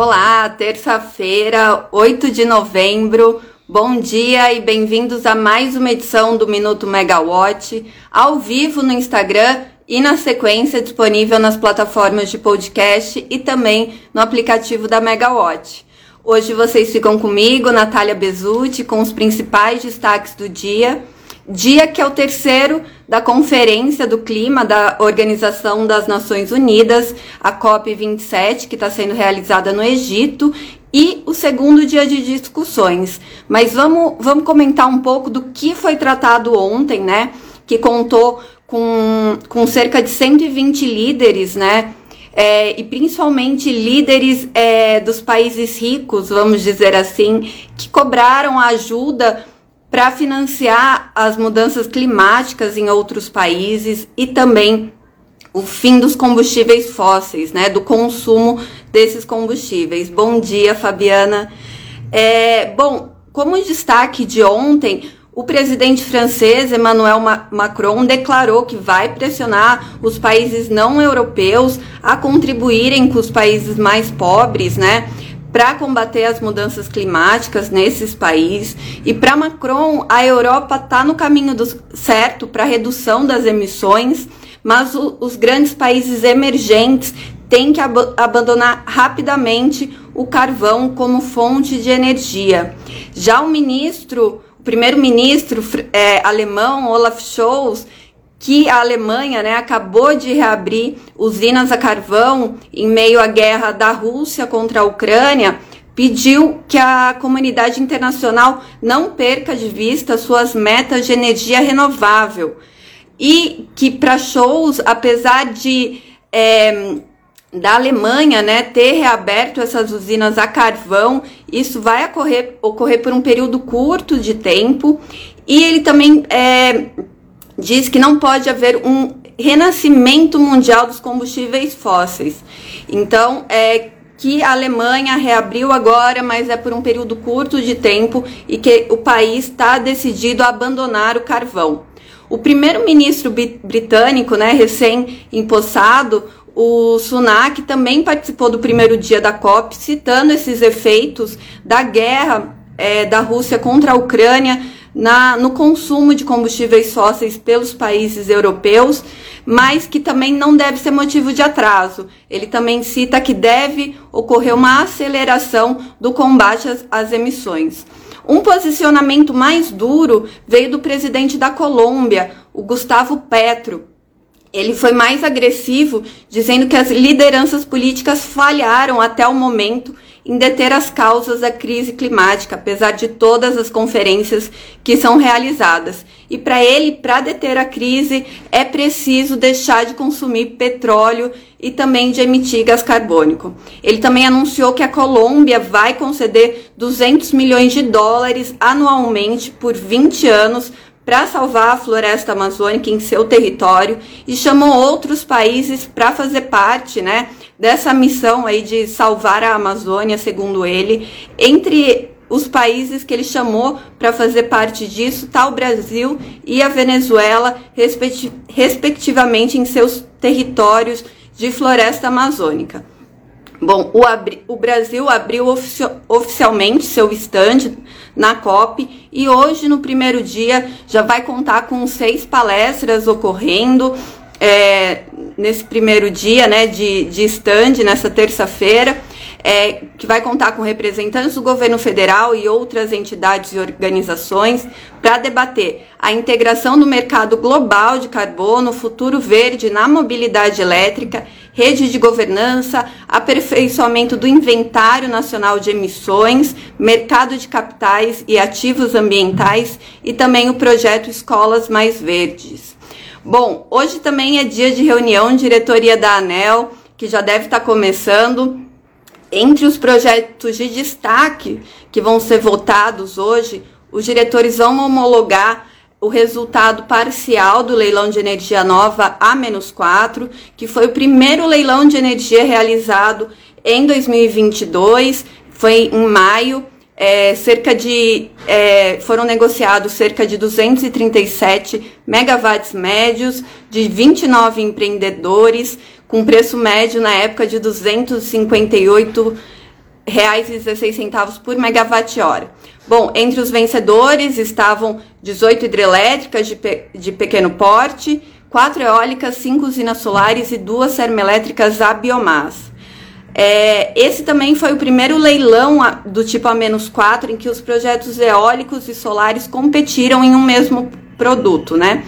Olá, terça-feira, 8 de novembro. Bom dia e bem-vindos a mais uma edição do Minuto Megawatt, ao vivo no Instagram e na sequência disponível nas plataformas de podcast e também no aplicativo da Megawatt. Hoje vocês ficam comigo, Natália Bezutti, com os principais destaques do dia dia que é o terceiro da Conferência do Clima da Organização das Nações Unidas, a COP27, que está sendo realizada no Egito, e o segundo dia de discussões. Mas vamos, vamos comentar um pouco do que foi tratado ontem, né? Que contou com, com cerca de 120 líderes, né? É, e principalmente líderes é, dos países ricos, vamos dizer assim, que cobraram ajuda para financiar as mudanças climáticas em outros países e também o fim dos combustíveis fósseis, né, do consumo desses combustíveis. Bom dia, Fabiana. É, bom, como destaque de ontem, o presidente francês Emmanuel Macron declarou que vai pressionar os países não europeus a contribuírem com os países mais pobres, né? Para combater as mudanças climáticas nesses países. E para Macron, a Europa está no caminho do certo para redução das emissões, mas o, os grandes países emergentes têm que ab abandonar rapidamente o carvão como fonte de energia. Já o ministro, o primeiro-ministro é, alemão, Olaf Scholz, que a Alemanha né, acabou de reabrir usinas a carvão em meio à guerra da Rússia contra a Ucrânia, pediu que a comunidade internacional não perca de vista suas metas de energia renovável e que para shows, apesar de é, da Alemanha né, ter reaberto essas usinas a carvão, isso vai ocorrer, ocorrer por um período curto de tempo. E ele também é, diz que não pode haver um renascimento mundial dos combustíveis fósseis. Então, é que a Alemanha reabriu agora, mas é por um período curto de tempo e que o país está decidido a abandonar o carvão. O primeiro-ministro britânico, né, recém-impossado, o Sunak, também participou do primeiro dia da COP, citando esses efeitos da guerra é, da Rússia contra a Ucrânia na, no consumo de combustíveis fósseis pelos países europeus, mas que também não deve ser motivo de atraso. Ele também cita que deve ocorrer uma aceleração do combate às, às emissões. Um posicionamento mais duro veio do presidente da Colômbia, o Gustavo Petro, ele foi mais agressivo, dizendo que as lideranças políticas falharam até o momento em deter as causas da crise climática, apesar de todas as conferências que são realizadas. E para ele, para deter a crise, é preciso deixar de consumir petróleo e também de emitir gás carbônico. Ele também anunciou que a Colômbia vai conceder 200 milhões de dólares anualmente por 20 anos para salvar a floresta amazônica em seu território e chamou outros países para fazer parte, né, dessa missão aí de salvar a Amazônia, segundo ele. Entre os países que ele chamou para fazer parte disso está o Brasil e a Venezuela, respectivamente em seus territórios de floresta amazônica. Bom, o, o Brasil abriu ofici oficialmente seu stand na COP e hoje, no primeiro dia, já vai contar com seis palestras ocorrendo é, nesse primeiro dia né, de, de stand, nessa terça-feira é, que vai contar com representantes do governo federal e outras entidades e organizações para debater a integração do mercado global de carbono, futuro verde na mobilidade elétrica, rede de governança, aperfeiçoamento do inventário nacional de emissões, mercado de capitais e ativos ambientais e também o projeto Escolas Mais Verdes. Bom, hoje também é dia de reunião diretoria da ANEL, que já deve estar começando. Entre os projetos de destaque que vão ser votados hoje, os diretores vão homologar o resultado parcial do leilão de energia nova A-4, que foi o primeiro leilão de energia realizado em 2022, foi em maio. É, cerca de é, foram negociados cerca de 237 megawatts médios de 29 empreendedores com preço médio na época de 258 6,16 por megawatt-hora. Bom, entre os vencedores estavam 18 hidrelétricas de, pe de pequeno porte, quatro eólicas, cinco usinas solares e duas termoelétricas a biomassa. É, esse também foi o primeiro leilão do tipo A-4 em que os projetos eólicos e solares competiram em um mesmo produto, né?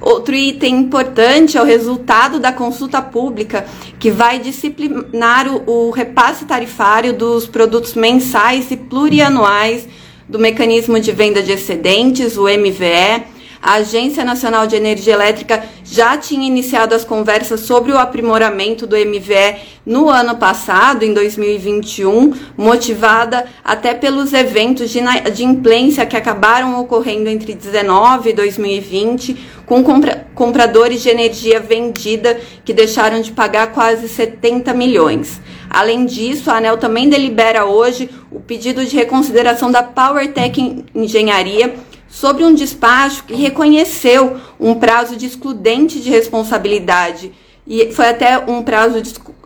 Outro item importante é o resultado da consulta pública, que vai disciplinar o, o repasse tarifário dos produtos mensais e plurianuais do mecanismo de venda de excedentes, o MVE, a Agência Nacional de Energia Elétrica já tinha iniciado as conversas sobre o aprimoramento do MVE no ano passado, em 2021, motivada até pelos eventos de, de implência que acabaram ocorrendo entre 2019 e 2020, com compra, compradores de energia vendida que deixaram de pagar quase 70 milhões. Além disso, a ANEL também delibera hoje o pedido de reconsideração da PowerTech Engenharia sobre um despacho que reconheceu um prazo de excludente de responsabilidade e foi até um prazo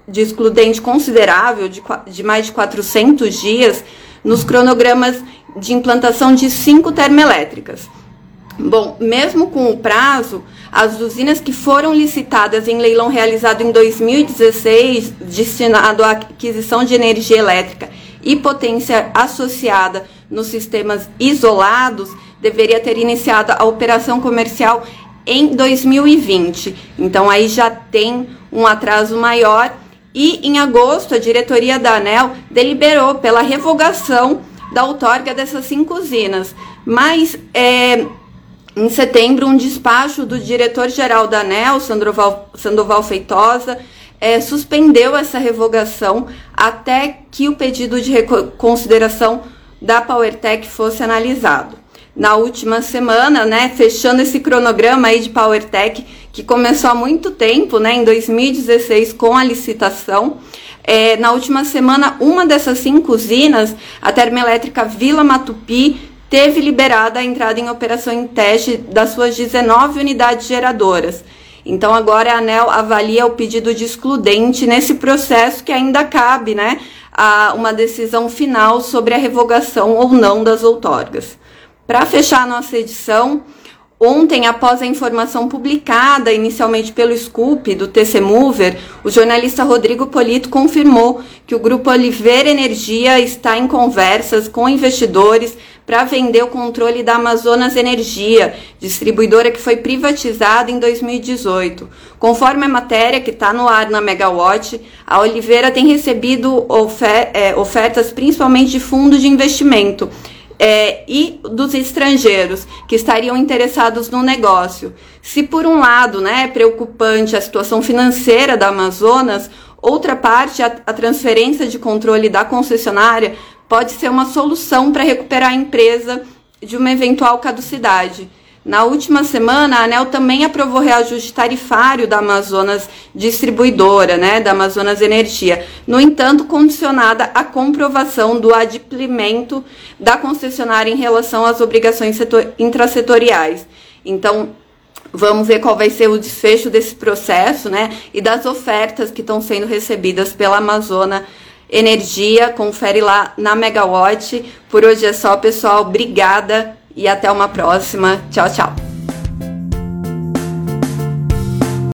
de excludente considerável, de, de mais de 400 dias, nos cronogramas de implantação de cinco termoelétricas. Bom, mesmo com o prazo, as usinas que foram licitadas em leilão realizado em 2016, destinado à aquisição de energia elétrica e potência associada nos sistemas isolados, deveria ter iniciado a operação comercial em 2020. Então aí já tem um atraso maior e em agosto a diretoria da ANEL deliberou pela revogação da outorga dessas cinco usinas. Mas é, em setembro, um despacho do diretor-geral da ANEL, Sandoval, Sandoval Feitosa, é, suspendeu essa revogação até que o pedido de reconsideração da PowerTech fosse analisado na última semana, né, fechando esse cronograma aí de PowerTech que começou há muito tempo, né, em 2016 com a licitação. É, na última semana, uma dessas cinco usinas, a termoelétrica Vila Matupi, teve liberada a entrada em operação em teste das suas 19 unidades geradoras. Então agora a ANEL avalia o pedido de excludente nesse processo que ainda cabe, né, a uma decisão final sobre a revogação ou não das outorgas. Para fechar a nossa edição, ontem, após a informação publicada inicialmente pelo Scoop do TC Mover, o jornalista Rodrigo Polito confirmou que o grupo Oliveira Energia está em conversas com investidores para vender o controle da Amazonas Energia, distribuidora que foi privatizada em 2018. Conforme a matéria que está no ar na Megawatt, a Oliveira tem recebido ofer é, ofertas principalmente de fundos de investimento é, e dos estrangeiros que estariam interessados no negócio. Se por um lado né, é preocupante a situação financeira da Amazonas, outra parte, a, a transferência de controle da concessionária pode ser uma solução para recuperar a empresa de uma eventual caducidade. Na última semana, a ANEL também aprovou reajuste tarifário da Amazonas Distribuidora, né, da Amazonas Energia. No entanto, condicionada à comprovação do adimplemento da concessionária em relação às obrigações setor, intrasetoriais. Então, vamos ver qual vai ser o desfecho desse processo, né, e das ofertas que estão sendo recebidas pela Amazônia Energia. Confere lá na Megawatt. Por hoje é só, pessoal. Obrigada e até uma próxima. Tchau, tchau.